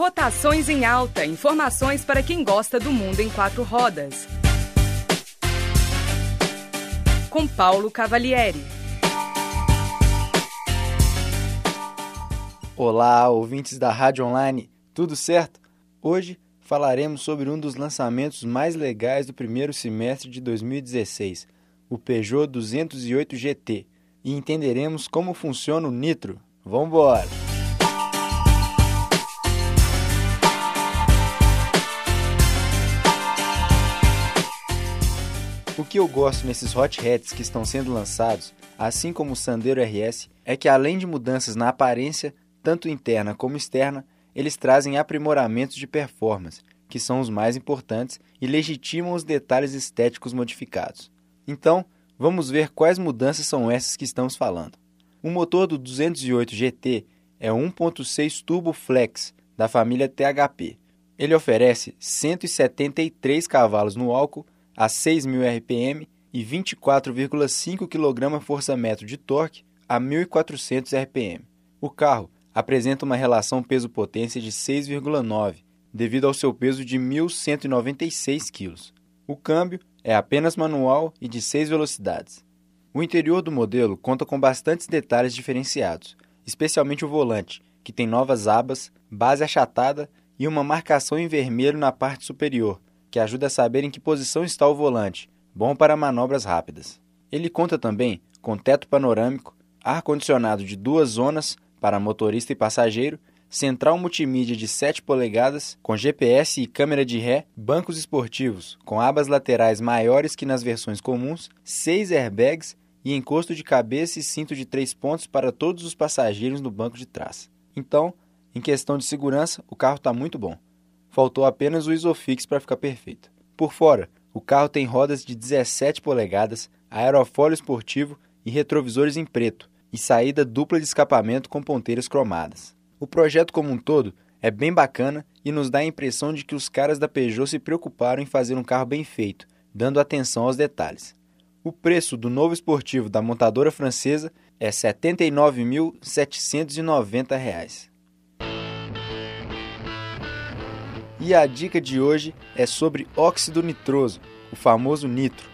Rotações em Alta. Informações para quem gosta do mundo em quatro rodas. Com Paulo Cavalieri. Olá, ouvintes da Rádio Online, tudo certo? Hoje falaremos sobre um dos lançamentos mais legais do primeiro semestre de 2016, o Peugeot 208 GT, e entenderemos como funciona o nitro. Vamos embora! Que eu gosto nesses hot hats que estão sendo lançados, assim como o Sandero RS, é que além de mudanças na aparência, tanto interna como externa, eles trazem aprimoramentos de performance, que são os mais importantes e legitimam os detalhes estéticos modificados. Então, vamos ver quais mudanças são essas que estamos falando. O motor do 208 GT é 1.6 Turbo Flex da família THP. Ele oferece 173 cavalos no álcool a 6.000 RPM e 24,5 kgfm de torque a 1.400 RPM. O carro apresenta uma relação peso-potência de 6,9, devido ao seu peso de 1.196 kg. O câmbio é apenas manual e de 6 velocidades. O interior do modelo conta com bastantes detalhes diferenciados, especialmente o volante, que tem novas abas, base achatada e uma marcação em vermelho na parte superior, que ajuda a saber em que posição está o volante, bom para manobras rápidas. Ele conta também com teto panorâmico, ar-condicionado de duas zonas para motorista e passageiro, central multimídia de 7 polegadas, com GPS e câmera de ré, bancos esportivos com abas laterais maiores que nas versões comuns, 6 airbags e encosto de cabeça e cinto de 3 pontos para todos os passageiros no banco de trás. Então, em questão de segurança, o carro está muito bom. Faltou apenas o Isofix para ficar perfeito. Por fora, o carro tem rodas de 17 polegadas, aerofólio esportivo e retrovisores em preto, e saída dupla de escapamento com ponteiras cromadas. O projeto como um todo é bem bacana e nos dá a impressão de que os caras da Peugeot se preocuparam em fazer um carro bem feito, dando atenção aos detalhes. O preço do novo esportivo da montadora francesa é R$ 79.790. E a dica de hoje é sobre óxido nitroso, o famoso nitro.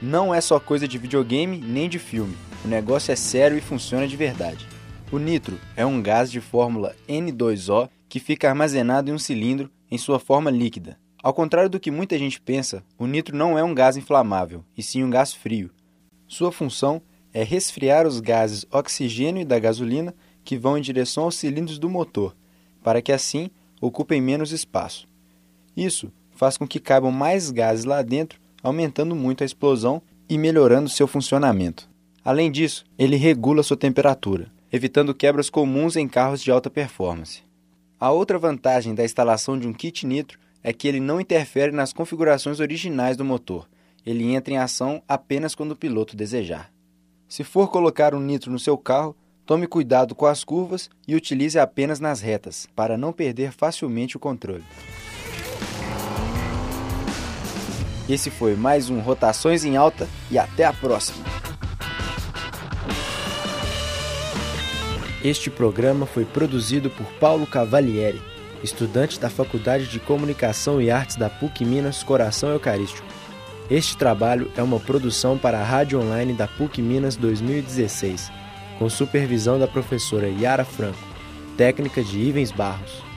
Não é só coisa de videogame nem de filme. O negócio é sério e funciona de verdade. O nitro é um gás de fórmula N2O que fica armazenado em um cilindro em sua forma líquida. Ao contrário do que muita gente pensa, o nitro não é um gás inflamável, e sim um gás frio. Sua função é resfriar os gases oxigênio e da gasolina que vão em direção aos cilindros do motor, para que assim ocupem menos espaço. Isso faz com que caibam mais gases lá dentro, aumentando muito a explosão e melhorando seu funcionamento. Além disso, ele regula sua temperatura, evitando quebras comuns em carros de alta performance. A outra vantagem da instalação de um kit nitro é que ele não interfere nas configurações originais do motor. Ele entra em ação apenas quando o piloto desejar. Se for colocar um nitro no seu carro, Tome cuidado com as curvas e utilize apenas nas retas, para não perder facilmente o controle. Esse foi mais um Rotações em Alta e até a próxima! Este programa foi produzido por Paulo Cavalieri, estudante da Faculdade de Comunicação e Artes da PUC Minas Coração Eucarístico. Este trabalho é uma produção para a Rádio Online da PUC Minas 2016 com supervisão da professora Yara Franco, técnica de Ivens Barros.